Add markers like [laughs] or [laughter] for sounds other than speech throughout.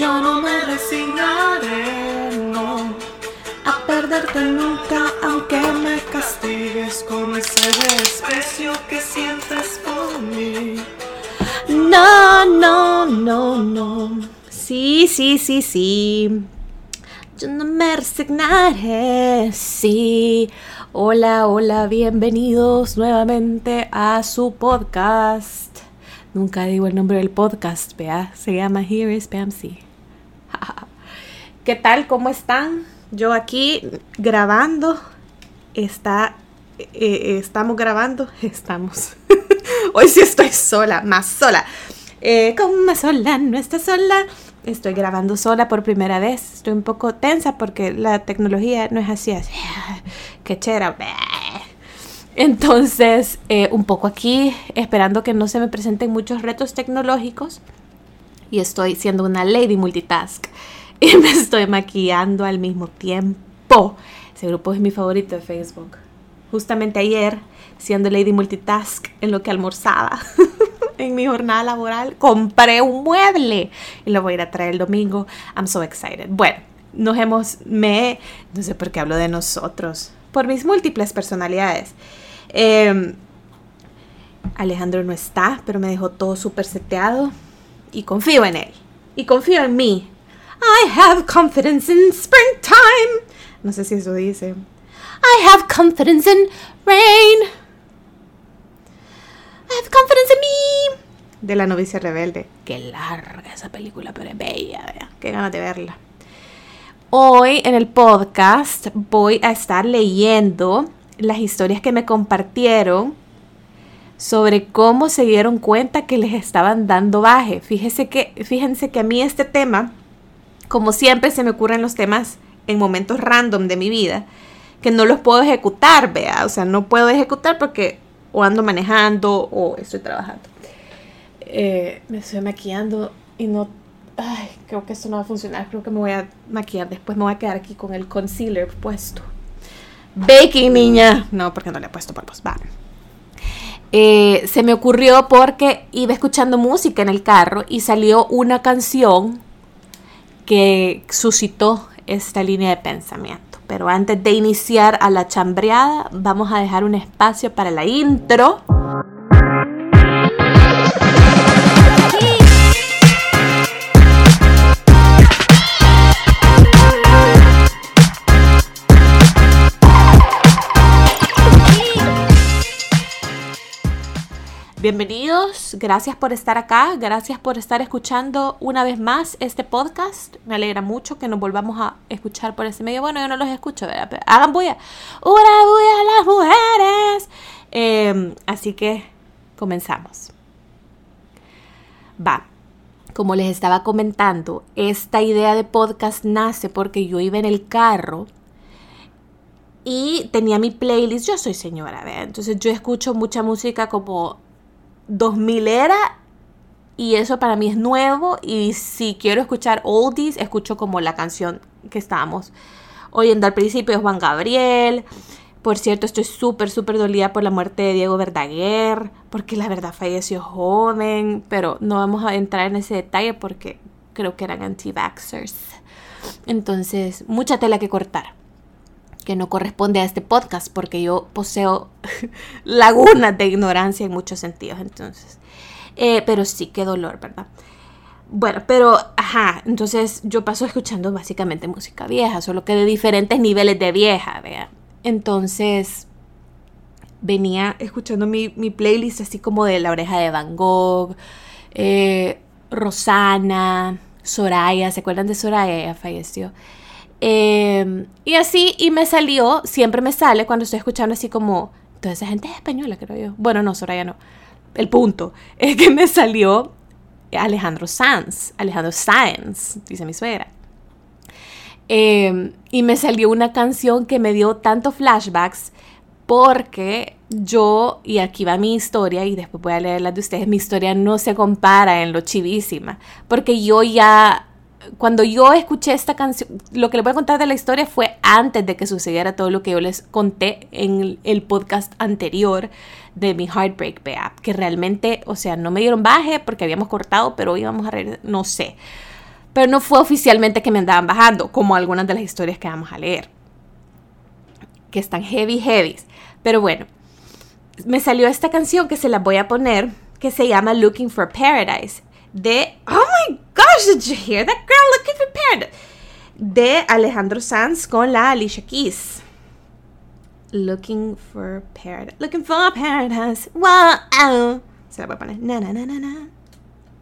Yo no me resignaré, no, a perderte nunca, aunque me castigues con ese desprecio que sientes por mí. No, no, no, no. Sí, sí, sí, sí. Yo no me resignaré. Sí. Hola, hola, bienvenidos nuevamente a su podcast. Nunca digo el nombre del podcast, vea. Se llama Here is Pamsi. ¿Qué tal? ¿Cómo están? Yo aquí grabando. Está. eh, eh, estamos grabando. [laughs] Estamos. [laughs] Hoy sí estoy sola, más sola. Eh, más sola, no está sola. Estoy grabando sola por primera vez. Estoy un poco tensa porque la tecnología no es así, así [laughs] que chera. Entonces, eh, un poco aquí, esperando que no se me presenten muchos retos tecnológicos. Y estoy siendo una lady multitask. [laughs] Y me estoy maquillando al mismo tiempo. Ese grupo es mi favorito de Facebook. Justamente ayer, siendo lady multitask en lo que almorzaba. [laughs] en mi jornada laboral, compré un mueble y lo voy a ir a traer el domingo. I'm so excited. Bueno, nos hemos, me, no sé por qué hablo de nosotros, por mis múltiples personalidades. Eh, Alejandro no está, pero me dejó todo súper seteado y confío en él. Y confío en mí. I have confidence in springtime. No sé si eso dice. I have confidence in rain. I have confidence in me. De la novicia rebelde. Qué larga esa película, pero es bella. Qué ganas de verla. Hoy en el podcast voy a estar leyendo las historias que me compartieron sobre cómo se dieron cuenta que les estaban dando baje. Fíjese que, fíjense que a mí este tema, como siempre se me ocurren los temas en momentos random de mi vida, que no los puedo ejecutar, vea. O sea, no puedo ejecutar porque o ando manejando o estoy trabajando. Eh, me estoy maquillando y no... Ay, creo que esto no va a funcionar. Creo que me voy a maquillar. Después me voy a quedar aquí con el concealer puesto. Baking, niña. No, porque no le he puesto polvos. Va. Eh, se me ocurrió porque iba escuchando música en el carro y salió una canción que suscitó esta línea de pensamiento. Pero antes de iniciar a la chambreada, vamos a dejar un espacio para la intro. Bienvenidos, gracias por estar acá, gracias por estar escuchando una vez más este podcast. Me alegra mucho que nos volvamos a escuchar por ese medio. Bueno, yo no los escucho, ¿verdad? Hagan bulla. ¡Una bulla a las mujeres! Eh, así que comenzamos. Va. Como les estaba comentando, esta idea de podcast nace porque yo iba en el carro y tenía mi playlist. Yo soy señora, ¿verdad? Entonces yo escucho mucha música como 2000 era y eso para mí es nuevo y si quiero escuchar oldies escucho como la canción que estábamos oyendo al principio de Juan Gabriel. Por cierto estoy súper súper dolida por la muerte de Diego Verdaguer porque la verdad falleció joven pero no vamos a entrar en ese detalle porque creo que eran anti-vaxxers. Entonces mucha tela que cortar que no corresponde a este podcast porque yo poseo [laughs] lagunas de ignorancia en muchos sentidos, entonces. Eh, pero sí, qué dolor, ¿verdad? Bueno, pero, ajá, entonces yo paso escuchando básicamente música vieja, solo que de diferentes niveles de vieja, vea. Entonces, venía escuchando mi, mi, playlist así como de La Oreja de Van Gogh, eh, Rosana, Soraya, ¿se acuerdan de Soraya? Falleció. Eh, y así, y me salió, siempre me sale cuando estoy escuchando así como, toda esa gente es española, creo yo. Bueno, no, Soraya no. El punto [laughs] es que me salió Alejandro Sanz, Alejandro Sáenz, dice mi suegra. Eh, y me salió una canción que me dio tanto flashbacks porque yo, y aquí va mi historia, y después voy a leer la de ustedes, mi historia no se compara en lo chivísima, porque yo ya cuando yo escuché esta canción, lo que les voy a contar de la historia fue antes de que sucediera todo lo que yo les conté en el podcast anterior de mi Heartbreak Beat, que realmente, o sea, no me dieron baje porque habíamos cortado, pero íbamos a reír, no sé. Pero no fue oficialmente que me andaban bajando, como algunas de las historias que vamos a leer. Que están heavy, heavy. Pero bueno, me salió esta canción que se la voy a poner, que se llama Looking for Paradise. De, oh my gosh, did you hear that girl looking for paradise? De Alejandro Sanz con la Alicia Keys. Looking for paradise. Looking for paradise. Wow. Oh. Se la voy a poner. Na, na, na, na, na.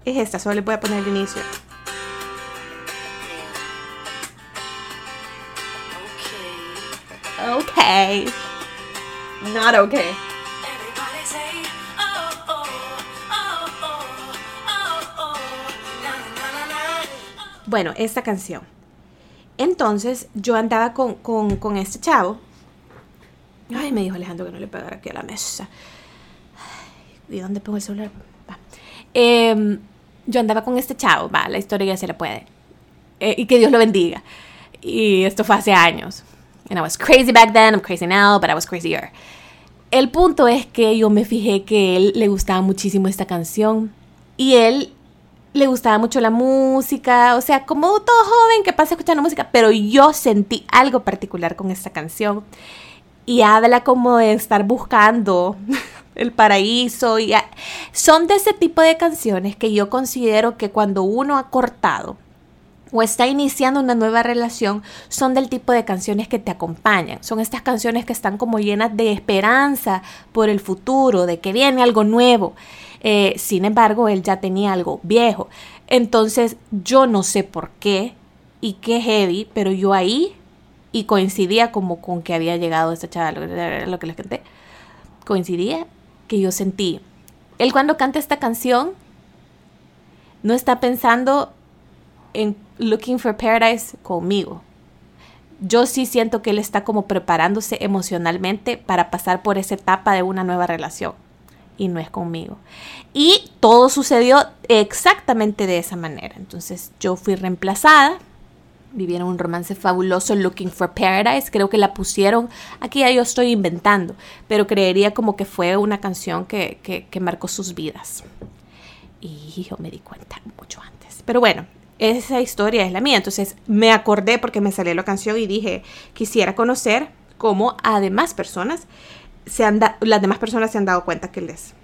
Es esta, solo le voy a poner el inicio. Okay. Not okay. Bueno, esta canción. Entonces yo andaba con, con, este chavo. Ay, me dijo Alejandro que no le pegara aquí a la mesa. ¿Y dónde pongo el celular? Em, yo andaba con este chavo, va, la historia ya se le puede. Eh, y que Dios lo bendiga. Y esto fue hace años. And I was crazy back then, I'm crazy now, but I was crazier. El punto es que yo me fijé que él le gustaba muchísimo esta canción. Y él le gustaba mucho la música, o sea, como todo joven que pasa escuchando música, pero yo sentí algo particular con esta canción. Y habla como de estar buscando [laughs] el paraíso. Y son de ese tipo de canciones que yo considero que cuando uno ha cortado o está iniciando una nueva relación, son del tipo de canciones que te acompañan. Son estas canciones que están como llenas de esperanza por el futuro, de que viene algo nuevo. Eh, sin embargo, él ya tenía algo viejo. Entonces, yo no sé por qué y qué heavy, pero yo ahí, y coincidía como con que había llegado esta chava, lo que les canté, coincidía que yo sentí. Él cuando canta esta canción, no está pensando en Looking for Paradise conmigo. Yo sí siento que él está como preparándose emocionalmente para pasar por esa etapa de una nueva relación y no es conmigo. Y todo sucedió exactamente de esa manera. Entonces yo fui reemplazada. Vivieron un romance fabuloso, Looking for Paradise. Creo que la pusieron, aquí ya yo estoy inventando, pero creería como que fue una canción que, que marcó sus vidas. Y yo me di cuenta mucho antes. Pero bueno, esa historia es la mía. Entonces me acordé porque me salió la canción y dije, quisiera conocer cómo además personas se han las demás personas se han dado cuenta que les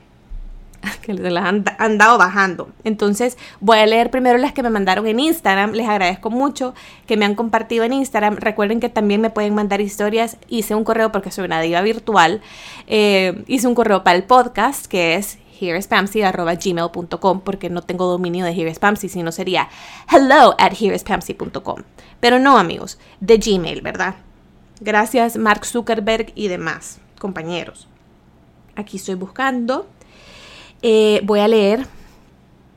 [laughs] que les han, dado bajando. Entonces voy a leer primero las que me mandaron en Instagram. Les agradezco mucho que me han compartido en Instagram. Recuerden que también me pueden mandar historias. Hice un correo porque soy una diva virtual. Eh, hice un correo para el podcast que es hearespamsy.gmail.com porque no tengo dominio de hearespamsy, sino sería hello at hearespamsy.com. Pero no amigos, de Gmail, ¿verdad? Gracias Mark Zuckerberg y demás compañeros. Aquí estoy buscando. Eh, voy a leer.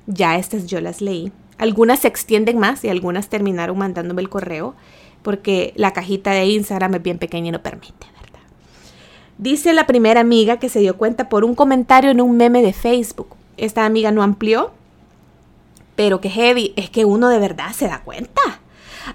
Ya estas yo las leí. Algunas se extienden más y algunas terminaron mandándome el correo porque la cajita de Instagram es bien pequeña y no permite, ¿verdad? Dice la primera amiga que se dio cuenta por un comentario en un meme de Facebook. Esta amiga no amplió, pero que heavy, es que uno de verdad se da cuenta.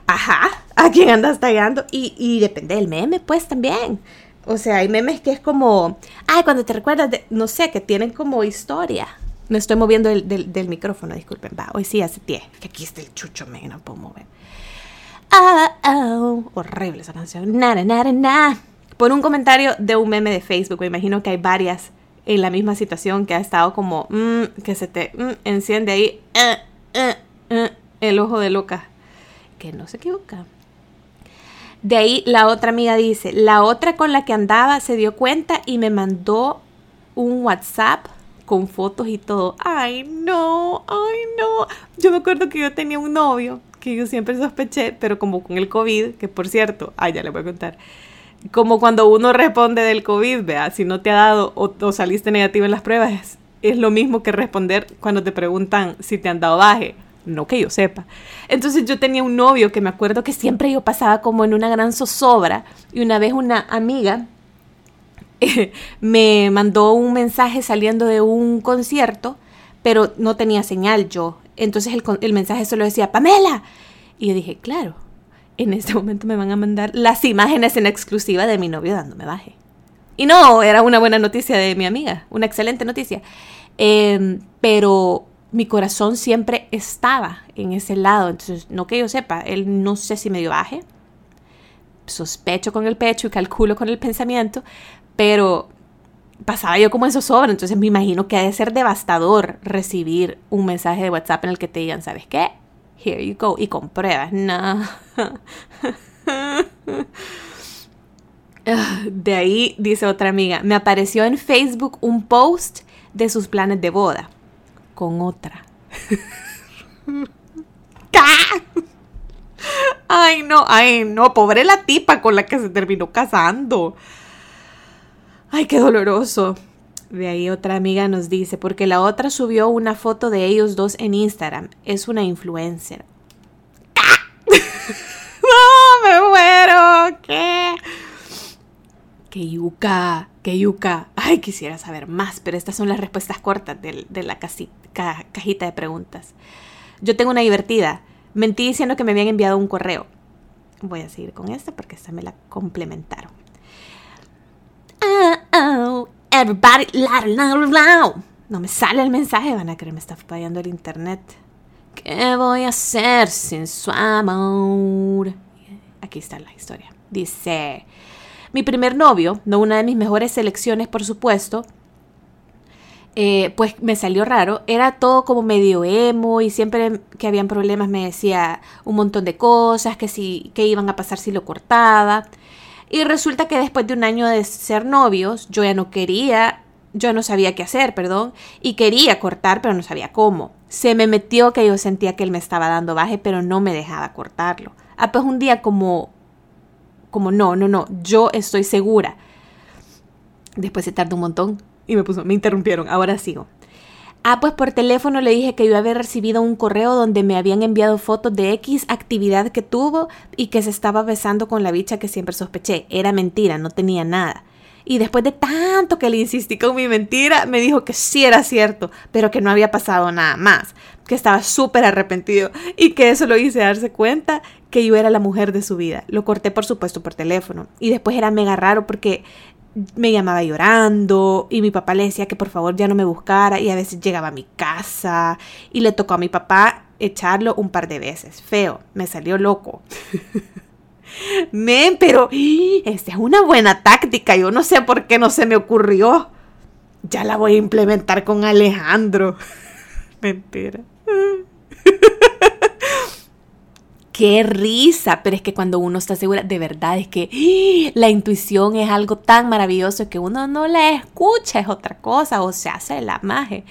Ajá, a quién andas tallando y, y depende del meme, pues también. O sea, hay memes que es como, ay, cuando te recuerdas de, no sé, que tienen como historia. Me estoy moviendo del, micrófono, disculpen, va. Hoy sí hace pie. Que aquí está el chucho, me no puedo mover. Ah, oh, horrible esa canción. Nada, nada, nada. Por un comentario de un meme de Facebook, me imagino que hay varias en la misma situación que ha estado como, mm, que se te mm, enciende ahí eh, eh, eh, el ojo de loca. Que no se equivoca. De ahí la otra amiga dice, la otra con la que andaba se dio cuenta y me mandó un WhatsApp con fotos y todo. Ay, no, ay, no. Yo me acuerdo que yo tenía un novio que yo siempre sospeché, pero como con el COVID, que por cierto, ay, ya le voy a contar. Como cuando uno responde del COVID, vea, si no te ha dado o, saliste negativo en las pruebas, es lo mismo que responder cuando te preguntan si te han dado baje no que yo sepa. Entonces yo tenía un novio que me acuerdo que siempre yo pasaba como en una gran zozobra y una vez una amiga [laughs] me mandó un mensaje saliendo de un concierto, pero no tenía señal yo. Entonces el, el mensaje solo decía, Pamela. Y yo dije, claro, en este momento me van a mandar las imágenes en exclusiva de mi novio dándome baje. Y no, era una buena noticia de mi amiga, una excelente noticia. Em, pero mi corazón siempre estaba en ese lado. Entonces, no que yo sepa, él no sé si me dio baje. Sospecho con el pecho y calculo con el pensamiento, pero pasaba yo como en zozobra. Entonces me imagino que ha de ser devastador recibir un mensaje de WhatsApp en el que te digan, ¿sabes qué? Here you go. Y con pruebas. [laughs] No. [laughs] De ahí dice otra amiga, me apareció en Facebook un post de sus planes de boda con otra. [laughs] Ay, no, ay, no, pobre la tipa con la que se terminó casando. Ay, qué doloroso. De ahí otra amiga nos dice, porque la otra subió una foto de ellos dos en Instagram. Es una influencer. [laughs] ¡No, me muero! ¿Qué? ¡Qué yuca! ¡Qué yuca! Ay, quisiera saber más, pero estas son las respuestas cortas de, la cajita de preguntas. Yo tengo una divertida. Mentí diciendo que me habían enviado un correo. Voy a seguir con esta porque esta me la complementaron. Oh, everybody, No me sale el mensaje, van a creer me está fallando el internet. ¿Qué voy a hacer sin su amor? Aquí está la historia. Dice, mi primer novio, no una de mis mejores selecciones, por supuesto, eh, pues me salió raro. Era todo como medio emo y siempre que habían problemas me decía un montón de cosas, que, si, que iban a pasar si lo cortaba. Y resulta que después de un año de ser novios, yo ya no quería, yo no sabía qué hacer, perdón, y quería cortar, pero no sabía cómo. Se me metió que yo sentía que él me estaba dando baje, pero no me dejaba cortarlo. Ah, pues un día como como no, no, no, yo estoy segura. Después se tardó un montón y me puso, me interrumpieron, ahora sigo. Ah, pues por teléfono le dije que yo había recibido un correo donde me habían enviado fotos de X actividad que tuvo y que se estaba besando con la bicha que siempre sospeché. Era mentira, no tenía nada. Y después de tanto que le insistí con mi mentira, me dijo que sí era cierto, pero que no había pasado nada más, que estaba súper arrepentido y que eso lo hice darse cuenta que yo era la mujer de su vida. Lo corté por supuesto por teléfono y después era mega raro porque me llamaba llorando y mi papá le decía que por favor ya no me buscara y a veces llegaba a mi casa y le tocó a mi papá echarlo un par de veces. Feo, me salió loco. [laughs] Men, pero esta es una buena táctica. Yo no sé por qué no se me ocurrió. Ya la voy a implementar con Alejandro. [laughs] Mentira. [laughs] Qué risa, pero es que cuando uno está segura, de verdad es que la intuición es algo tan maravilloso que uno no la escucha, es otra cosa, o se hace la magia.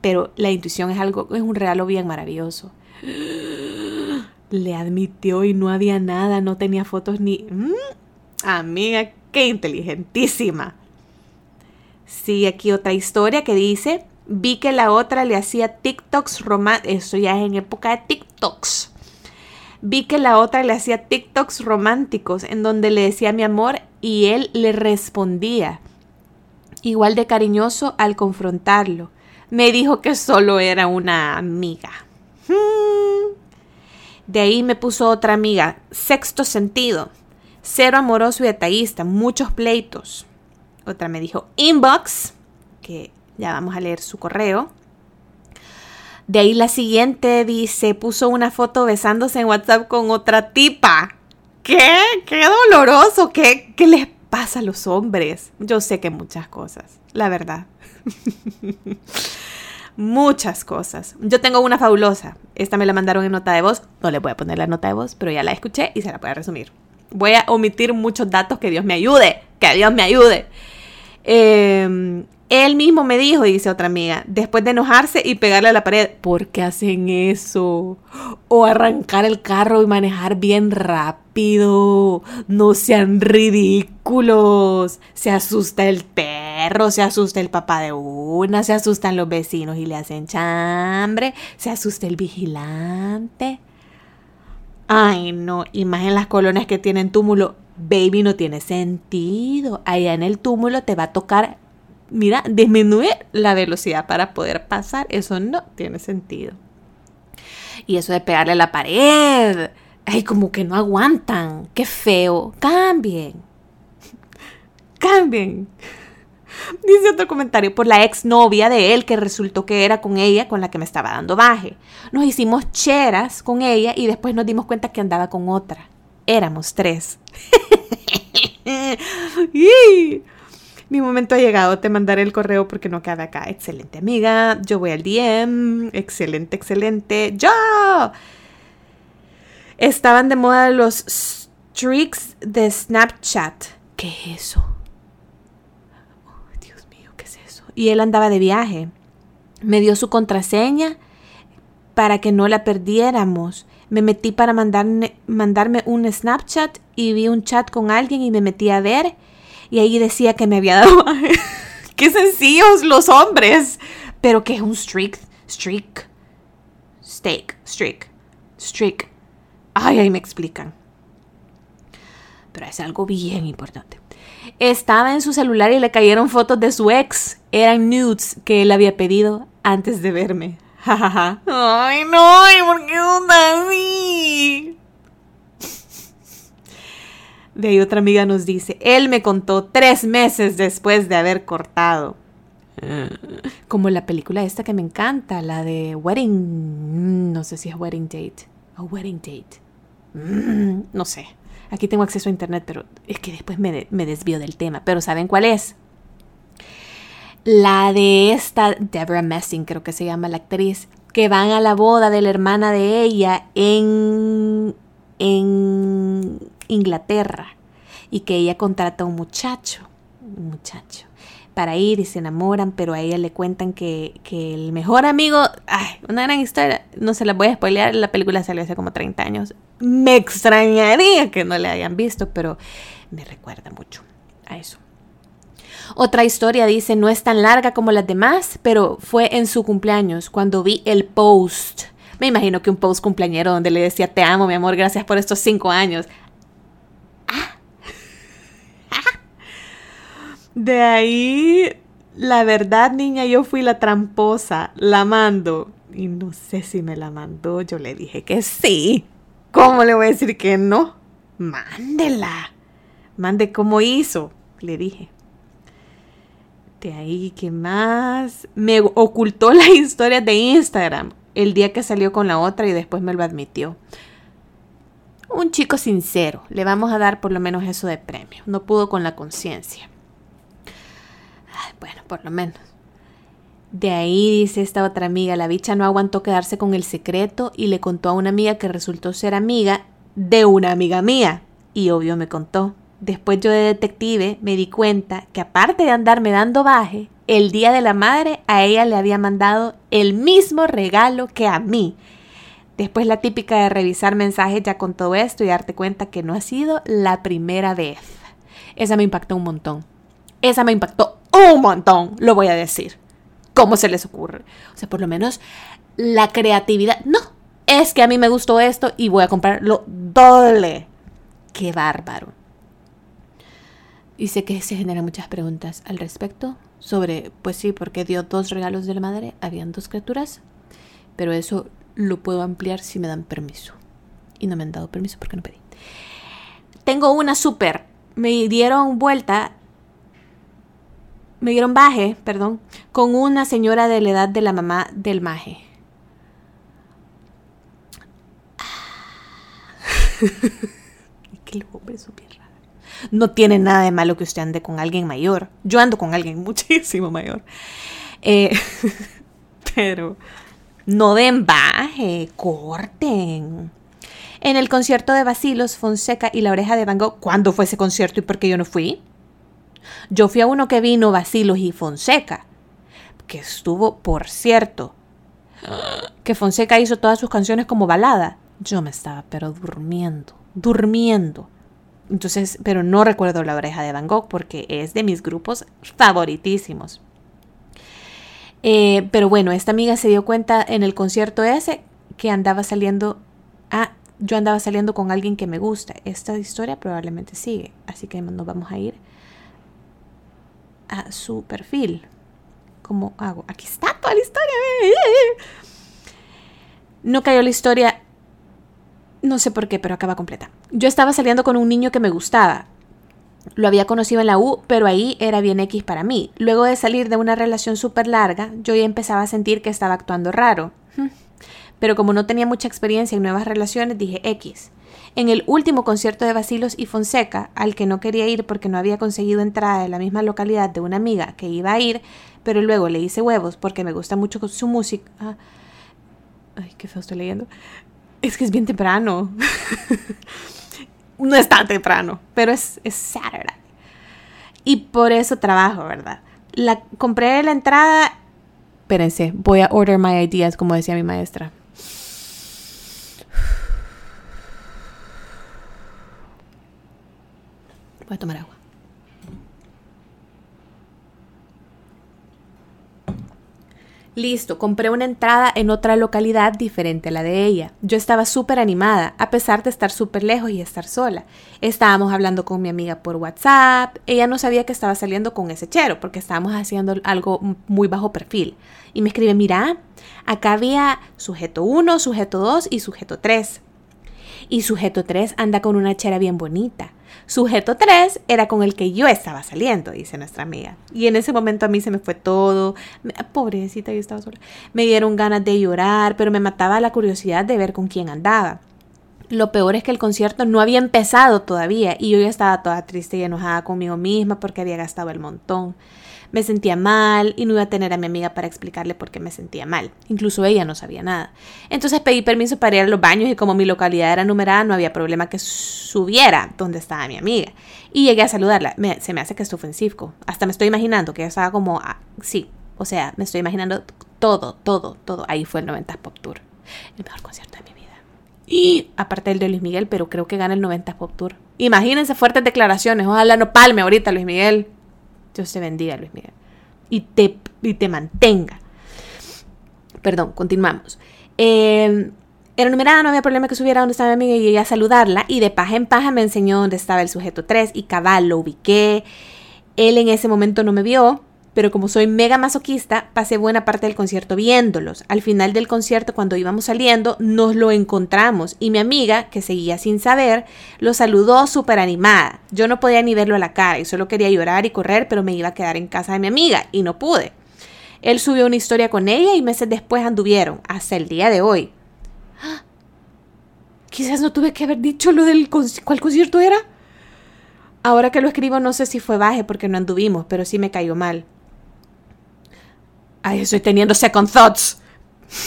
Pero la intuición es algo, es un regalo bien maravilloso. Le admitió y no había nada, no tenía fotos ni... Mm, amiga, qué inteligentísima. Sí, aquí otra historia que dice, vi que la otra le hacía TikToks románticos, eso ya es en época de TikToks. Vi que la otra le hacía TikToks románticos en donde le decía mi amor y él le respondía, igual de cariñoso al confrontarlo. Me dijo que solo era una amiga. Hmm. De ahí me puso otra amiga, sexto sentido, cero amoroso y detallista, muchos pleitos. Otra me dijo inbox, que ya vamos a leer su correo. De ahí la siguiente dice, puso una foto besándose en WhatsApp con otra tipa. ¿Qué? ¡Qué doloroso! ¿Qué, qué les pasa a los hombres? Yo sé que muchas cosas, la verdad. [laughs] muchas cosas. Yo tengo una fabulosa. Esta me la mandaron en nota de voz. No le voy a poner la nota de voz, pero ya la escuché y se la voy a resumir. Voy a omitir muchos datos que Dios me ayude. Que Dios me ayude. Eh, él mismo me dijo, dice otra amiga, después de enojarse y pegarle a la pared, ¿por qué hacen eso? O arrancar el carro y manejar bien rápido. No sean ridículos. Se asusta el perro, se asusta el papá de una, se asustan los vecinos y le hacen chambre, se asusta el vigilante. Ay, no, y más en las colonias que tienen túmulo, baby, no tiene sentido. Allá en el túmulo te va a tocar mira, disminuir la velocidad para poder pasar, eso no tiene sentido. Y eso de pegarle a la pared, ay, como que no aguantan, qué feo, cambien, [laughs] cambien. Dice otro comentario, por la exnovia de él que resultó que era con ella con la que me estaba dando baje. Nos hicimos cheras con ella y después nos dimos cuenta que andaba con otra. Éramos tres. [laughs] Mi momento ha llegado, te mandaré el correo porque no cabe acá. Excelente amiga, yo voy al DM. Excelente, excelente. ¡Yo! Estaban de moda los streaks de Snapchat. ¿Qué es eso? Dios mío, ¿qué es eso? Y él andaba de viaje. Me dio su contraseña para que no la perdiéramos. Me metí para mandarme un Snapchat y vi un chat con alguien y me metí a ver y ahí decía que me había dado [laughs] Qué sencillos los hombres. Pero que es un streak, streak, steak, streak, streak. Ay, ahí me explican. Pero es algo bien importante. Estaba en su celular y le cayeron fotos de su ex. Eran nudes que él había pedido antes de verme. [laughs] Ay, no, ¿por qué no así? De ahí otra amiga nos dice, él me contó tres meses después de haber cortado. Como la película esta que me encanta, la de Wedding, no sé si es Wedding Date o Wedding Date. Mm, no sé, aquí tengo acceso a internet, pero es que después me, me desvío del tema. Pero ¿saben cuál es? La de esta, Deborah Messing creo que se llama la actriz, que van a la boda de la hermana de ella en, en Inglaterra y que ella contrata a un muchacho, un muchacho, para ir y se enamoran, pero a ella le cuentan que, que el mejor amigo, ay, una gran historia, no se la voy a spoilear, la película salió hace como 30 años, me extrañaría que no le hayan visto, pero me recuerda mucho a eso. Otra historia dice, no es tan larga como las demás, pero fue en su cumpleaños cuando vi el post. Me imagino que un post cumpleañero donde le decía, te amo, mi amor, gracias por estos cinco años. [laughs] De ahí, la verdad, niña, yo fui la tramposa, la mando. Y no sé si me la mandó, yo le dije que sí. ¿Cómo le voy a decir que no? Mándela. Mande cómo hizo, le dije. De ahí, ¿qué más? Me ocultó la historia de Instagram el día que salió con la otra y después me lo admitió. Un chico sincero, le vamos a dar por lo menos eso de premio. No pudo con la conciencia. Bueno, por lo menos. De ahí dice esta otra amiga, la bicha no aguantó quedarse con el secreto y le contó a una amiga que resultó ser amiga de una amiga mía. Y obvio me contó. Después yo de detective me di cuenta que aparte de andarme dando baje, el día de la madre a ella le había mandado el mismo regalo que a mí. Después la típica de revisar mensajes ya con todo esto y darte cuenta que no ha sido la primera vez. Esa me impactó un montón. Esa me impactó un montón, lo voy a decir. ¿Cómo se les ocurre? O sea, por lo menos la creatividad. No, es que a mí me gustó esto y voy a comprarlo doble. Qué bárbaro. Y sé que se generan muchas preguntas al respecto sobre, pues sí, porque dio dos regalos de la madre, habían dos criaturas, pero eso lo puedo ampliar si me dan permiso. Y no me han dado permiso porque no pedí. Tengo una súper. Me dieron vuelta me dieron baje, perdón, con una señora de la edad de la mamá del maje. [laughs] Hombre No tiene nada de malo que usted ande con alguien mayor. Yo ando con alguien [laughs] muchísimo mayor. Eh, [laughs] pero no den baje, corten. En el concierto de Basilos, Fonseca y La Oreja de Van Gogh, ¿cuándo fue ese concierto y por qué yo no fui? Yo fui a uno que vino Basilos y Fonseca, que estuvo, por cierto, que Fonseca hizo todas sus canciones como balada. Yo me estaba pero durmiendo, durmiendo. Entonces, pero no recuerdo la oreja de Van Gogh porque es de mis grupos favoritísimos. Eh, pero bueno, esta amiga se dio cuenta en el concierto ese que andaba saliendo. Ah, yo andaba saliendo con alguien que me gusta. Esta historia probablemente sigue, así que nos vamos a ir a su perfil. ¿Cómo hago? Aquí está toda la historia. No cayó la historia. No sé por qué, pero acaba completa. Yo estaba saliendo con un niño que me gustaba. Lo había conocido en la U, pero ahí era bien X para mí. Luego de salir de una relación súper larga, yo ya empezaba a sentir que estaba actuando raro. Pero como no tenía mucha experiencia en nuevas relaciones, dije X. En el último concierto de Basilos y Fonseca, al que no quería ir porque no había conseguido entrada en la misma localidad de una amiga que iba a ir, pero luego le hice huevos porque me gusta mucho su música. Ah, ay, qué feo estoy leyendo. Es que es bien temprano. [laughs] no es tan temprano, pero es, Saturday. Y por eso trabajo, ¿verdad? La, compré la entrada. Espérense, voy a order my ideas, como decía mi maestra. [sighs] Voy a tomar agua. Listo, compré una entrada en otra localidad diferente a la de ella. Yo estaba súper animada, a pesar de estar súper lejos y estar sola. Estábamos hablando con mi amiga por WhatsApp. Ella no sabía que estaba saliendo con ese chero porque estábamos haciendo algo muy bajo perfil. Y me escribe, mira, acá había sujeto 1, sujeto 2 y sujeto 3. Y sujeto 3 anda con una chera bien bonita. Sujeto 3 era con el que yo estaba saliendo, dice nuestra amiga. Y en ese momento a mí se me fue todo. Pobrecita, yo estaba sola. Me dieron ganas de llorar, pero me mataba la curiosidad de ver con quién andaba. Lo peor es que el concierto no había empezado todavía y yo ya estaba toda triste y enojada conmigo misma porque había gastado el montón me sentía mal y no iba a tener a mi amiga para explicarle por qué me sentía mal. Incluso ella no sabía nada. Entonces pedí permiso para ir a los baños y como mi localidad era numerada no había problema que subiera donde estaba mi amiga. Y llegué a saludarla. se me hace que es ofensivo. Hasta me estoy imaginando que ella estaba como... Ah, sí, o sea, me estoy imaginando todo, todo, todo. Ahí fue el 90 Pop Tour. El mejor concierto de mi vida. Y aparte del de Luis Miguel, pero creo que gana el 90 Pop Tour. Imagínense fuertes declaraciones. Ojalá no palme ahorita Luis Miguel. Dios te bendiga, Luis Miguel. Y te, y te mantenga. Perdón, continuamos. Eh, era numerada, no había problema que subiera donde estaba mi amiga y llegué a saludarla. Y de paja en paja me enseñó dónde estaba el sujeto 3 y cabal lo ubiqué. Él en ese momento no me vio, pero como soy mega masoquista, pasé buena parte del concierto viéndolos. Al final del concierto, cuando íbamos saliendo, nos lo encontramos y mi amiga, que seguía sin saber, lo saludó súper animada. Yo no podía ni verlo a la cara y solo quería llorar y correr, pero me iba a quedar en casa de mi amiga y no pude. Él subió una historia con ella y meses después anduvieron, hasta el día de hoy. [gasps] Quizás no tuve que haber dicho lo del cuál concierto era. Ahora que lo escribo no sé si fue baje porque no anduvimos, pero sí me cayó mal. Ay, estoy teniendo second thoughts.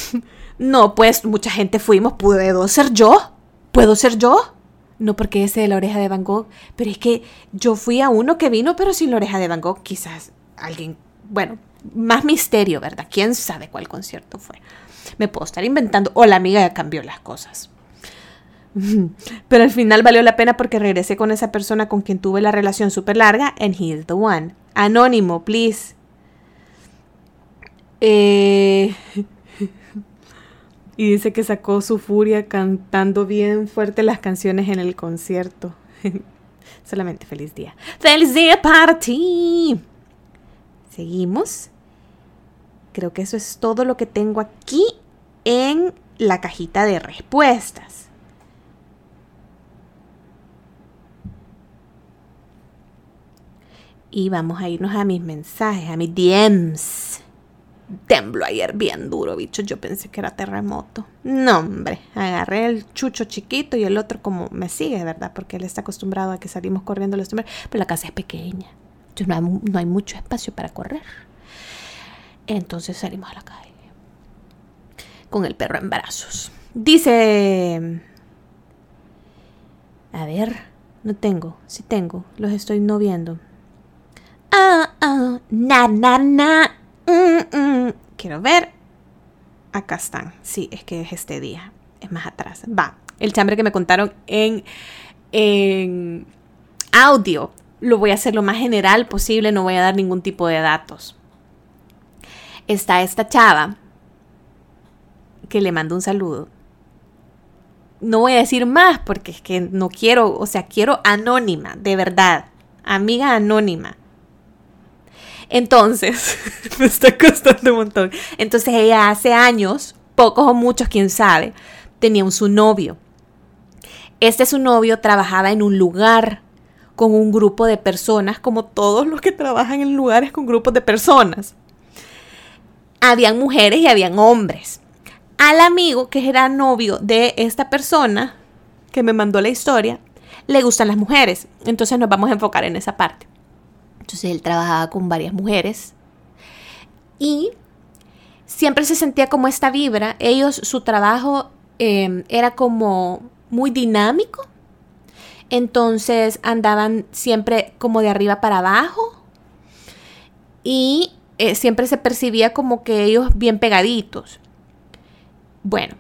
[laughs] no, pues mucha gente fuimos. ¿Puedo ser yo? ¿Puedo ser yo? No porque ese de la oreja de Van Gogh, pero es que yo fui a uno que vino pero sin la oreja de Van Gogh. Quizás alguien, bueno, más misterio, ¿verdad? ¿Quién sabe cuál concierto fue? Me puedo estar inventando o la amiga cambió las cosas. [laughs] Pero al final valió la pena porque regresé con esa persona con quien tuve la relación súper larga and he is the one. Anónimo, please. Eh, [laughs] y dice que sacó su furia cantando bien fuerte las canciones en el concierto. [laughs] Solamente feliz día. ¡Feliz día para ti! Seguimos. Creo que eso es todo lo que tengo aquí en la cajita de respuestas. Y vamos a irnos a mis mensajes, a mis DMs tembló ayer bien duro, bicho. Yo pensé que era terremoto. No, hombre. Agarré el chucho chiquito y el otro como me sigue, ¿verdad? Porque él está acostumbrado a que salimos corriendo los Pero la casa es pequeña. Entonces no hay, no hay mucho espacio para correr. Entonces salimos a la calle. Con el perro en brazos. Dice... A ver, no tengo. Sí tengo. Los estoy no viendo. Ah, ah, na, na, na. Mm, mm. Quiero ver. Acá están. Sí, es que es este día. Es más atrás. Va. El chambre que me contaron en, en audio. Lo voy a hacer lo más general posible. No voy a dar ningún tipo de datos. Está esta chava que le mando un saludo. No voy a decir más porque es que no quiero, o sea, quiero anónima, de verdad. Amiga anónima entonces, [laughs] me está costando un montón. Entonces ella hace años, pocos o muchos, quién sabe, tenía un su novio. Este su novio trabajaba en un lugar con un grupo de personas, como todos los que trabajan en lugares con grupos de personas. Habían mujeres y habían hombres. Al amigo que era novio de esta persona que me mandó la historia, le gustan las mujeres. Entonces nos vamos a enfocar en esa parte. Entonces él trabajaba con varias mujeres y siempre se sentía como esta vibra. Ellos, su trabajo em, era como muy dinámico. Entonces andaban siempre como de arriba para abajo. Y eh, siempre se percibía como que ellos bien pegaditos. Bueno,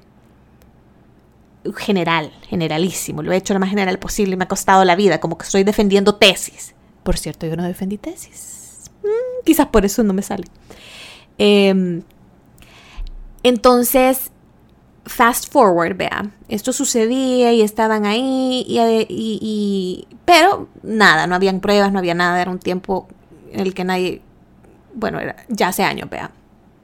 general, generalísimo. Lo he hecho lo más general posible y me ha costado la vida, como que estoy defendiendo tesis. Por cierto, yo no defendí tesis. Mm, quizás por eso no me sale. Em, entonces, fast forward, vea, esto sucedía y estaban ahí, y, pero nada, no habían pruebas, no había nada, era un tiempo en el que nadie, bueno, era ya hace años, vea.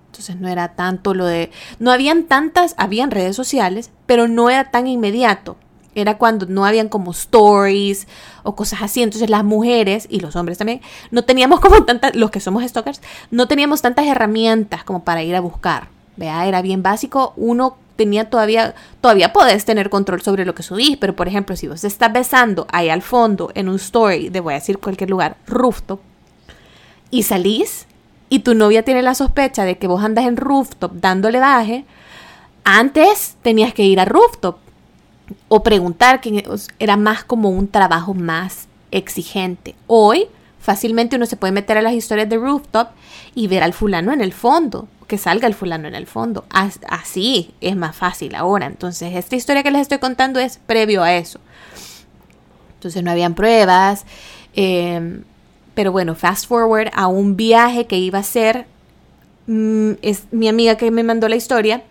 Entonces no era tanto lo de, no habían tantas, habían redes sociales, pero no era tan inmediato. Era cuando no habían como stories o cosas así. Entonces las mujeres y los hombres también no teníamos como tantas, los que somos stalkers, no teníamos tantas herramientas como para ir a buscar. Vea, era bien básico. Uno tenía todavía, todavía podés tener control sobre lo que subís, pero por ejemplo, si vos estás besando ahí al fondo en un story de voy a decir cualquier lugar, rooftop, y salís y tu novia tiene la sospecha de que vos andas en rooftop dándole baje, antes tenías que ir a rooftop o preguntar, que era más como un trabajo más exigente. Hoy fácilmente uno se puede meter a las historias de rooftop y ver al fulano en el fondo, que salga el fulano en el fondo. Así es más fácil ahora. Entonces, esta historia que les estoy contando es previo a eso. Entonces no habían pruebas. Em, pero bueno, fast forward a un viaje que iba a hacer. Mm, es mi amiga que me mandó la historia.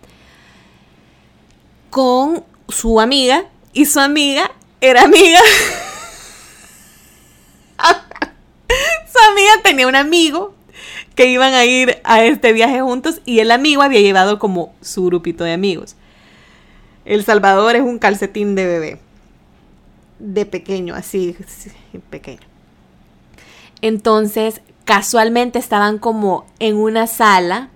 Con su amiga. Y su amiga era amiga. [laughs] su amiga tenía un amigo que iban a ir a este viaje juntos y el amigo había llevado como su grupito de amigos. El Salvador es un calcetín de bebé. De pequeño, así, pequeño. Entonces, casualmente estaban como en una sala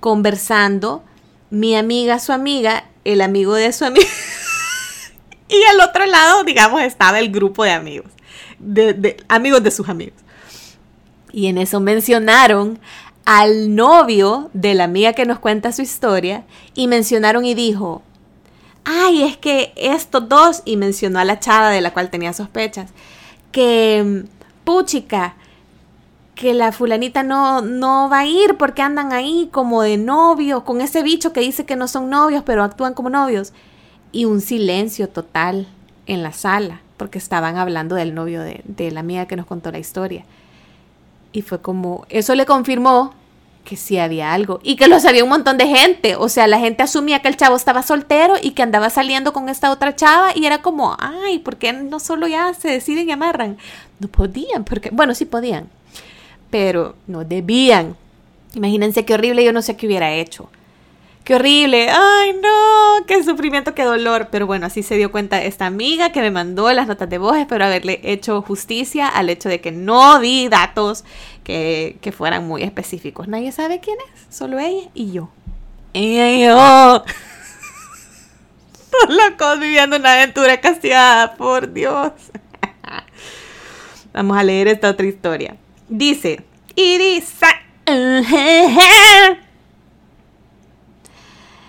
conversando mi amiga, su amiga, el amigo de su amiga. [laughs] y al otro lado, digamos, estaba el grupo de amigos. de, amigos de sus amigos. Y en eso mencionaron al novio de la amiga que nos cuenta su historia y mencionaron y dijo, ay, es que estos dos, y mencionó a la chava de la cual tenía sospechas, que, puchica, que la fulanita no, no va a ir porque andan ahí como de novios, con ese bicho que dice que no son novios, pero actúan como novios. Y un silencio total en la sala, porque estaban hablando del novio de, de la amiga que nos contó la historia. Y fue como, eso le confirmó que sí había algo y que lo sabía un montón de gente. O sea, la gente asumía que el chavo estaba soltero y que andaba saliendo con esta otra chava y era como, ay, ¿por qué no solo ya se deciden y amarran? No podían, porque, bueno, sí podían, pero no debían. Imagínense qué horrible, yo no sé qué hubiera hecho qué horrible, ay no, qué sufrimiento, qué dolor. Pero bueno, así se dio cuenta esta amiga que me mandó las notas de voz. Espero haberle hecho justicia al hecho de que no di datos que, fueran muy específicos. Nadie sabe quién es, solo ella y yo. Y yo. [laughs] locos viviendo una aventura castigada, por Dios. [laughs] Vamos a leer esta otra historia. Dice, Irisa. [laughs]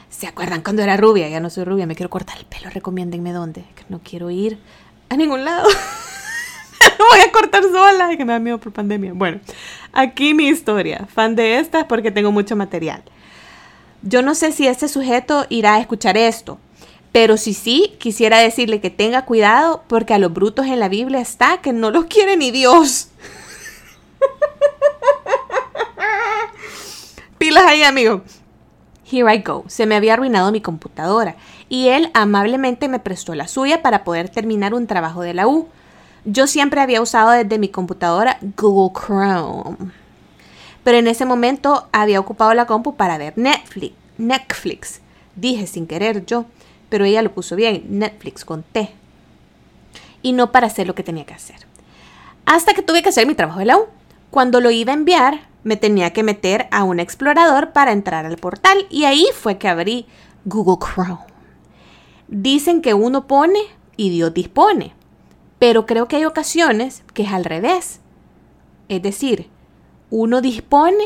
¿Se acuerdan cuando era rubia? Ya no soy rubia, me quiero cortar el pelo, recomiéndenme dónde. no quiero ir a ningún lado. [laughs] voy a cortar sola, que me da miedo por pandemia. Bueno, aquí mi historia. Fan de esta porque tengo mucho material. Yo no sé si este sujeto irá a escuchar esto, pero si sí, quisiera decirle que tenga cuidado porque a los brutos en la Biblia está que no los quiere ni Dios. [laughs] Pilas ahí, amigo. Here I go. Se me había arruinado mi computadora y él amablemente me prestó la suya para poder terminar un trabajo de la U. Yo siempre había usado desde mi computadora Google Chrome. Pero en ese momento había ocupado la compu para ver Netflix. Netflix. Dije sin querer yo, pero ella lo puso bien, Netflix con T. Y no para hacer lo que tenía que hacer. Hasta que tuve que hacer mi trabajo de la U. Cuando lo iba a enviar, me tenía que meter a un explorador para entrar al portal y ahí fue que abrí Google Chrome. Dicen que uno pone y Dios dispone, pero creo que hay ocasiones que es al revés. Es decir, uno dispone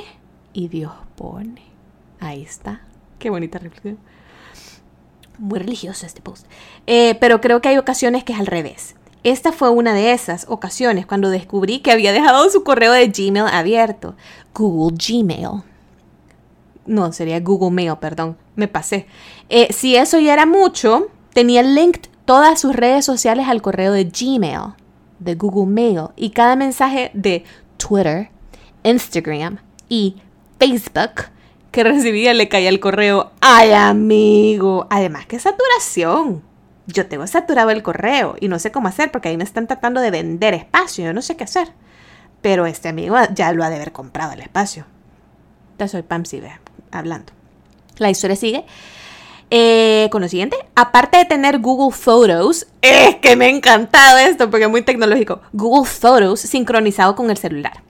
y Dios pone. Ahí está. Qué bonita reflexión. Muy religioso este post. Eh, pero creo que hay ocasiones que es al revés. Esta fue una de esas ocasiones cuando descubrí que había dejado su correo de Gmail abierto. Google Gmail. No, sería Google Mail, perdón. Me pasé. Eh, si eso ya era mucho, tenía linked todas sus redes sociales al correo de Gmail, de Google Mail, y cada mensaje de Twitter, Instagram y Facebook que recibía le caía el correo. ¡Ay, amigo! Además, qué saturación. Yo tengo saturado el correo y no sé cómo hacer porque ahí me están tratando de vender espacio. Yo no sé qué hacer. Pero este amigo ya lo ha de haber comprado el espacio. Ya soy Pam Sigue hablando. La historia sigue. Eh, con lo siguiente, aparte de tener Google Photos, es que me ha encantado esto porque es muy tecnológico. Google Photos sincronizado con el celular.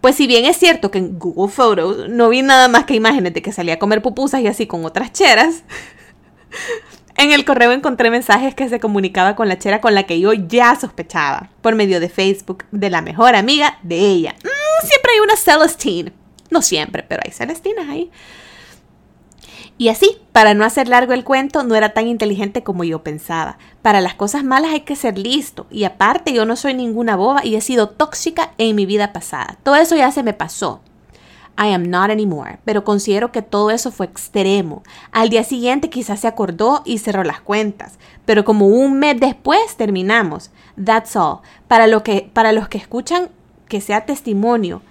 Pues si bien es cierto que en Google Photos no vi nada más que imágenes de que salía a comer pupusas y así con otras cheras, [laughs] en el correo encontré mensajes que se comunicaba con la chera con la que yo ya sospechaba, por medio de Facebook, de la mejor amiga de ella. Mm, siempre hay una Celestine. No siempre, pero hay Celestinas ahí. Y así, para no hacer largo el cuento, no era tan inteligente como yo pensaba. Para las cosas malas hay que ser listo. Y aparte, yo no soy ninguna boba y he sido tóxica en mi vida pasada. Todo eso ya se me pasó. I am not anymore, pero considero que todo eso fue extremo. Al día siguiente quizás se acordó y cerró las cuentas, pero como un mes después terminamos. That's all. Para, lo que, para los que escuchan, que sea testimonio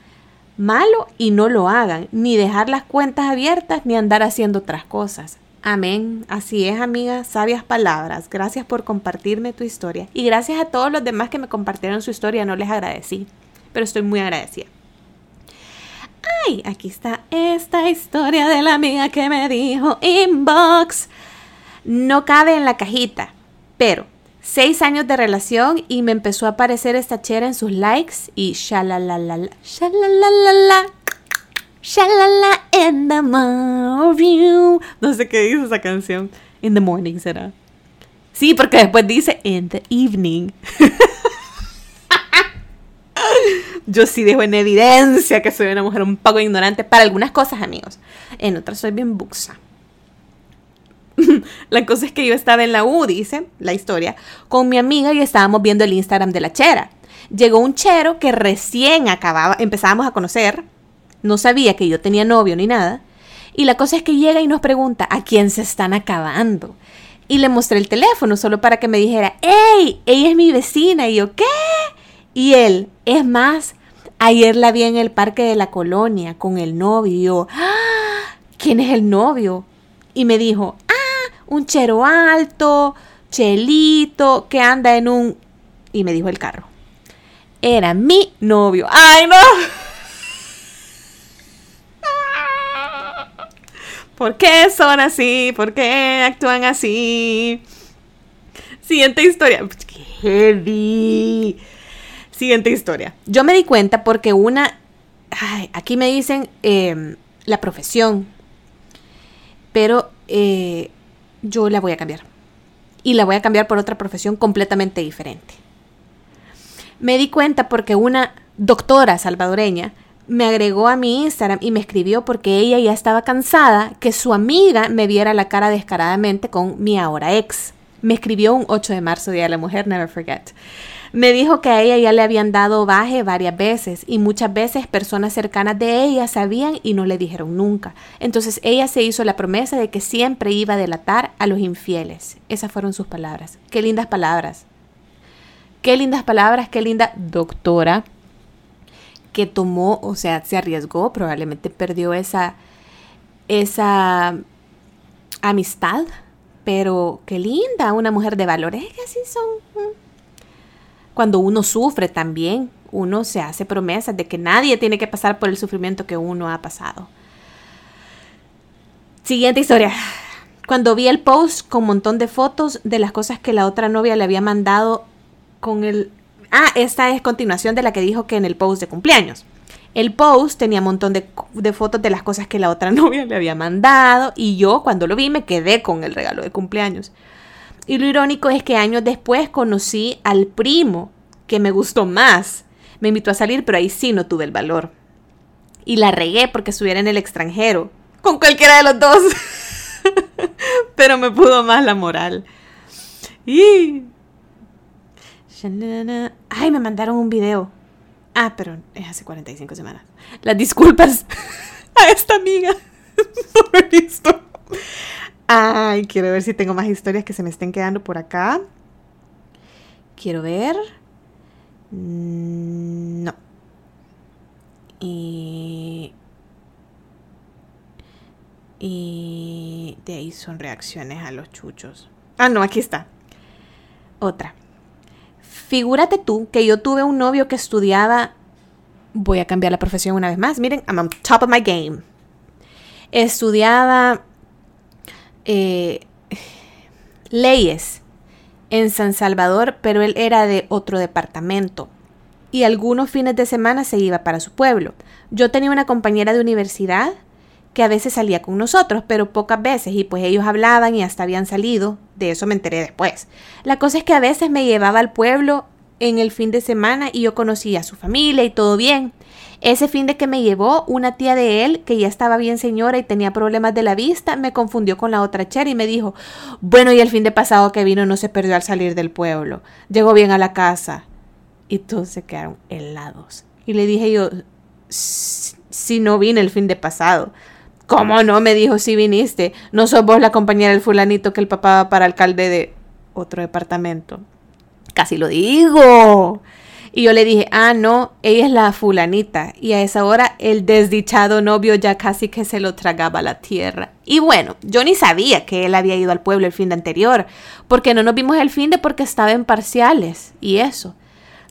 malo y no lo hagan, ni dejar las cuentas abiertas ni andar haciendo otras cosas. Amén. Así es, amiga. Sabias palabras. Gracias por compartirme tu historia. Y gracias a todos los demás que me compartieron su historia. No les agradecí, pero estoy muy agradecida. ¡Ay! Aquí está esta historia de la amiga que me dijo inbox. No cabe en la cajita, pero seis años de relación y me empezó a aparecer esta chera en sus likes y shalalalala, shalalalala, shalala in the morning. No sé qué dice esa canción. In the morning será. Sí, porque después dice in the evening. [laughs] Yo sí dejo en evidencia que soy una mujer un poco ignorante para algunas cosas, amigos. En otras soy bien buxa. [laughs] la cosa es que yo estaba en la U, dice la historia, con mi amiga y estábamos viendo el Instagram de la chera. Llegó un chero que recién acababa, empezábamos a conocer, no sabía que yo tenía novio ni nada, y la cosa es que llega y nos pregunta, ¿a quién se están acabando? Y le mostré el teléfono solo para que me dijera, ¡Ey! Ella es mi vecina. Y yo, ¿qué? Y él, es más, ayer la vi en el parque de la colonia con el novio. Y yo, ¡Ah! ¿quién es el novio? Y me dijo, ah, un chero alto, chelito, que anda en un... Y me dijo el carro. Era mi novio. ¡Ay, no! [laughs] ¿Por qué son así? ¿Por qué actúan así? Siguiente historia. ¡Qué heavy! Siguiente historia. Yo me di cuenta porque una, aquí me dicen em, la profesión, pero eh, yo la voy a cambiar. Y la voy a cambiar por otra profesión completamente diferente. Me di cuenta porque una doctora salvadoreña me agregó a mi Instagram y me escribió porque ella ya estaba cansada que su amiga me viera la cara descaradamente con mi ahora ex. Me escribió un 8 de marzo, Día de la Mujer, never forget. Me dijo que a ella ya le habían dado baje varias veces y muchas veces personas cercanas de ella sabían y no le dijeron nunca. Entonces ella se hizo la promesa de que siempre iba a delatar a los infieles. Esas fueron sus palabras. Qué lindas palabras. Qué lindas palabras, qué linda doctora que tomó, o sea, se arriesgó, probablemente perdió esa esa amistad, pero qué linda, una mujer de valores, que así son. Cuando uno sufre también, uno se hace promesas de que nadie tiene que pasar por el sufrimiento que uno ha pasado. Siguiente historia. Cuando vi el post con un montón de fotos de las cosas que la otra novia le había mandado con el... Ah, esta es continuación de la que dijo que en el post de cumpleaños. El post tenía un montón de, de, fotos de las cosas que la otra [laughs] novia le había mandado y yo cuando lo vi me quedé con el regalo de cumpleaños. Y lo irónico es que años después conocí al primo que me gustó más. Me invitó a salir, pero ahí sí no tuve el valor. Y la regué porque estuviera en el extranjero. Con cualquiera de los dos. [laughs] pero me pudo más la moral. Y... Ay, me mandaron un video. Ah, pero es hace 45 semanas. Las disculpas [laughs] a esta amiga [laughs] por esto. Ay, quiero ver si tengo más historias que se me estén quedando por acá. Quiero ver. Mm, no. Y. Y de ahí son reacciones a los chuchos. Ah, no, aquí está. Otra. Figúrate tú que yo tuve un novio que estudiaba. Voy a cambiar la profesión una vez más. Miren, I'm on top of my game. Estudiaba eh, leyes en San Salvador, pero él era de otro departamento. Y algunos fines de semana se iba para su pueblo. Yo tenía una compañera de universidad que a veces salía con nosotros, pero pocas veces, y pues ellos hablaban y hasta habían salido, de eso me enteré después. La cosa es que a veces me llevaba al pueblo en el fin de semana y yo conocía a su familia y todo bien. Ese fin de que me llevó, una tía de él, que ya estaba bien señora y tenía problemas de la vista, me confundió con la otra chera y me dijo, bueno, y el fin de pasado que vino no se perdió al salir del pueblo, llegó bien a la casa. Y todos se quedaron helados. Y le dije yo, si no vine el fin de pasado. ¿Cómo no? Me dijo, si viniste. No sos vos la compañera del fulanito que el papá va para alcalde de otro departamento. Casi lo digo. Y yo le dije, ah, no, ella es la fulanita. Y a esa hora el desdichado novio ya casi que se lo tragaba la tierra. Y bueno, yo ni sabía que él había ido al pueblo el fin de anterior, porque no nos vimos el fin de porque estaba en parciales y eso.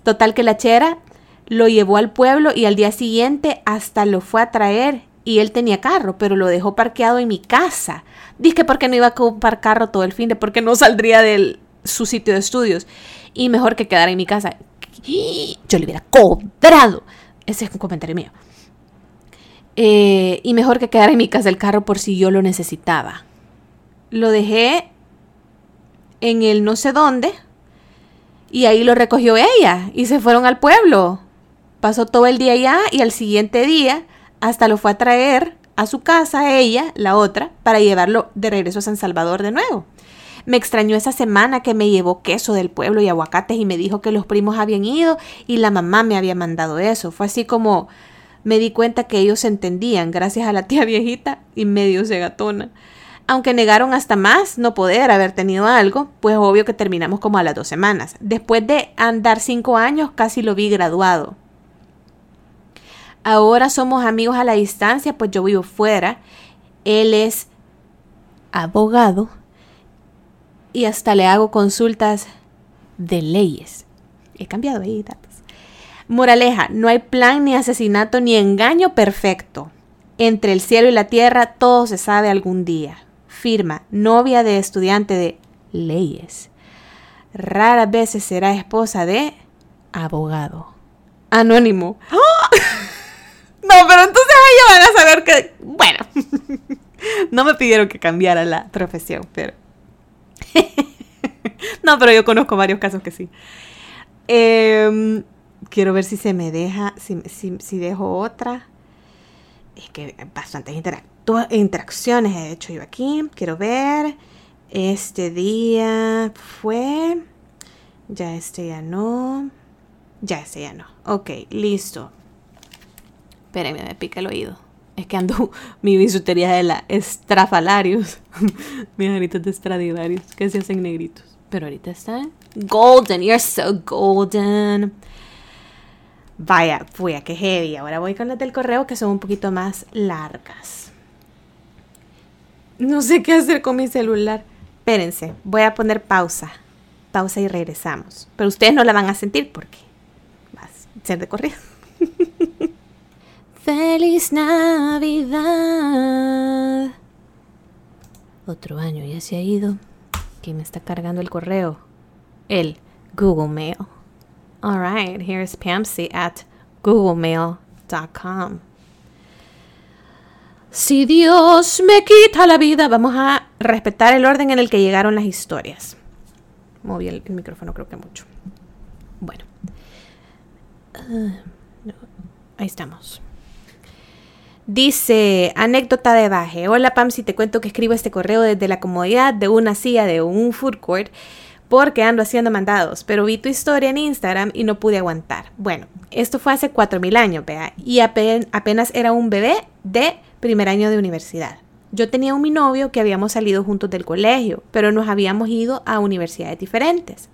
Total que la chera lo llevó al pueblo y al día siguiente hasta lo fue a traer y él tenía carro, pero lo dejó parqueado en mi casa. Dije porque no iba a comprar carro todo el fin de porque no saldría de su sitio de estudios y mejor que quedara en mi casa. [gasps] Yo le hubiera cobrado. Ese es un comentario mío. Eh, y mejor que quedara en mi casa el carro por si yo lo necesitaba. Lo dejé en el no sé dónde y ahí lo recogió ella y se fueron al pueblo. Pasó todo el día allá y al siguiente día hasta lo fue a traer a su casa ella, la otra, para llevarlo de regreso a San Salvador de nuevo. Me extrañó esa semana que me llevó queso del pueblo y aguacates y me dijo que los primos habían ido y la mamá me había mandado eso. Fue así como me di cuenta que ellos entendían gracias a la tía [laughs] viejita y medio segatona. Aunque negaron hasta más no poder haber tenido algo, pues obvio que terminamos como a las dos semanas. Después de andar cinco años casi lo vi graduado. Ahora somos amigos a la distancia, pues yo vivo fuera. Él es abogado y hasta le hago consultas de leyes. He cambiado ahí datos. Moraleja, no hay plan ni asesinato ni engaño perfecto. Entre el cielo y la tierra todo se sabe algún día. Firma, novia de estudiante de leyes. Raras veces será esposa de abogado. Anónimo. ¡Ah! [laughs] No, pero entonces ellos van a saber que... Bueno, [laughs] no me pidieron que cambiara la profesión, pero [laughs] no, pero yo conozco varios casos que sí. Em, quiero ver si se me deja, si, dejo otra. Es que bastantes interacciones he hecho yo aquí. Quiero ver. Este día fue. Ya este ya no. Ya este ya no. Ok, listo. Espérenme, me pica el oído. Es que ando [laughs] mi bisutería de la Estrafalarios. [laughs] Mis aritos de Stradivarius que se hacen negritos. Pero ahorita están golden. You're so golden. Vaya, fui a que heavy. Ahora voy con las del correo que son un poquito más largas. No sé qué hacer con mi celular. Espérense, voy a poner pausa. Pausa y regresamos. Pero ustedes no la van a sentir porque va a ser de corrido. [laughs] Feliz Navidad. Otro año ya se ha ido. ¿Quién me está cargando el correo? El Google Mail. All right, here's Pamsi at googlemail.com. Si Dios me quita la vida, vamos a respetar el orden en el que llegaron las historias. Moví el, micrófono creo que mucho. Bueno. Ah, ahí estamos. Dice, anécdota de baje. Hola Pam, si te cuento que escribo este correo desde la comodidad de una silla de un food court porque ando haciendo mandados, pero vi tu historia en Instagram y no pude aguantar. Bueno, esto fue hace 4.000 años, vea, y apenas era un bebé de primer año de universidad. Yo tenía un mi novio que habíamos salido juntos del colegio, pero nos habíamos ido a universidades diferentes.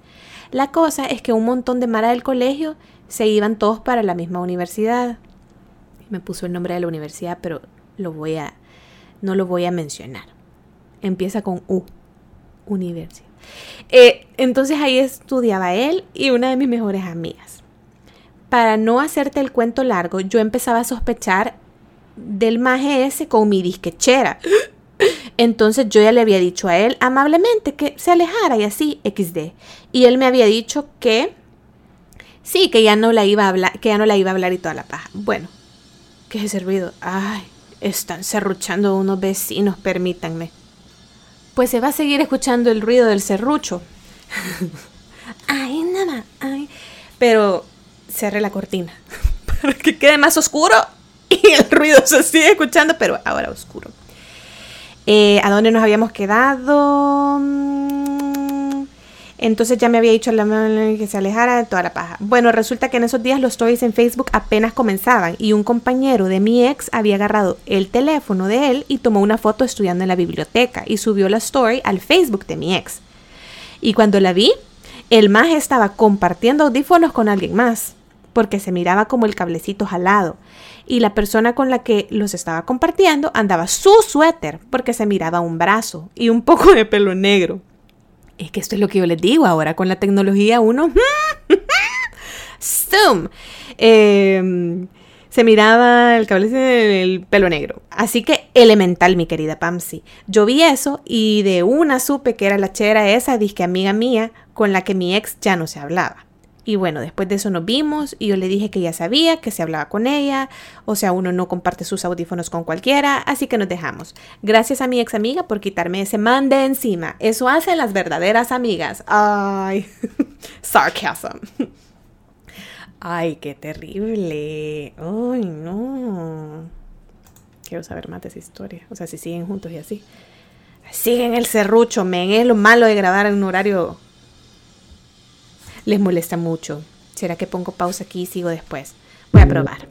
La cosa es que un montón de Mara del colegio se iban todos para la misma universidad me puso el nombre de la universidad, pero lo voy a, no lo voy a mencionar. Empieza con U, universidad. Eh, entonces ahí estudiaba él y una de mis mejores amigas. Para no hacerte el cuento largo, yo empezaba a sospechar del maje ese con mi disquechera. Entonces yo ya le había dicho a él amablemente que se alejara y así XD. Y él me había dicho que sí, que ya no la iba a hablar, que ya no la iba a hablar y toda la paja. Bueno, ¿Qué es ese ruido? Ay, están serruchando unos vecinos, permítanme. Pues se va a seguir escuchando el ruido del serrucho. [laughs] ay, nada, ay. Pero cerré la cortina [laughs] para que quede más oscuro y el ruido se sigue escuchando, pero ahora oscuro. Eh, ¿A dónde nos habíamos quedado? Entonces ya me había dicho la que se alejara de toda la paja. Bueno, resulta que en esos días los stories en Facebook apenas comenzaban y un compañero de mi ex había agarrado el teléfono de él y tomó una foto estudiando en la biblioteca y subió la story al Facebook de mi ex. Y cuando la vi, el más estaba compartiendo audífonos con alguien más, porque se miraba como el cablecito jalado. Y la persona con la que los estaba compartiendo andaba su suéter, porque se miraba un brazo y un poco de pelo negro. Es que esto es lo que yo les digo ahora con la tecnología uno. [laughs] Zoom. Em, se miraba el cable del pelo negro. Así que elemental, mi querida Pamsi. Yo vi eso y de una supe que era la chera esa disque amiga mía con la que mi ex ya no se hablaba. Y bueno, después de eso nos vimos y yo le dije que ya sabía que se hablaba con ella, o sea, uno no comparte sus audífonos con cualquiera, así que nos dejamos. Gracias a mi ex amiga por quitarme ese man de encima. Eso hacen las verdaderas amigas. Ay, [laughs] sarcasm. Ay, qué terrible. Ay, no. Quiero saber más de esa historia. O sea, si siguen juntos y así. Siguen el serrucho, men. Es lo malo de grabar en un horario les molesta mucho. ¿Será que pongo pausa aquí y sigo después? Voy a probar.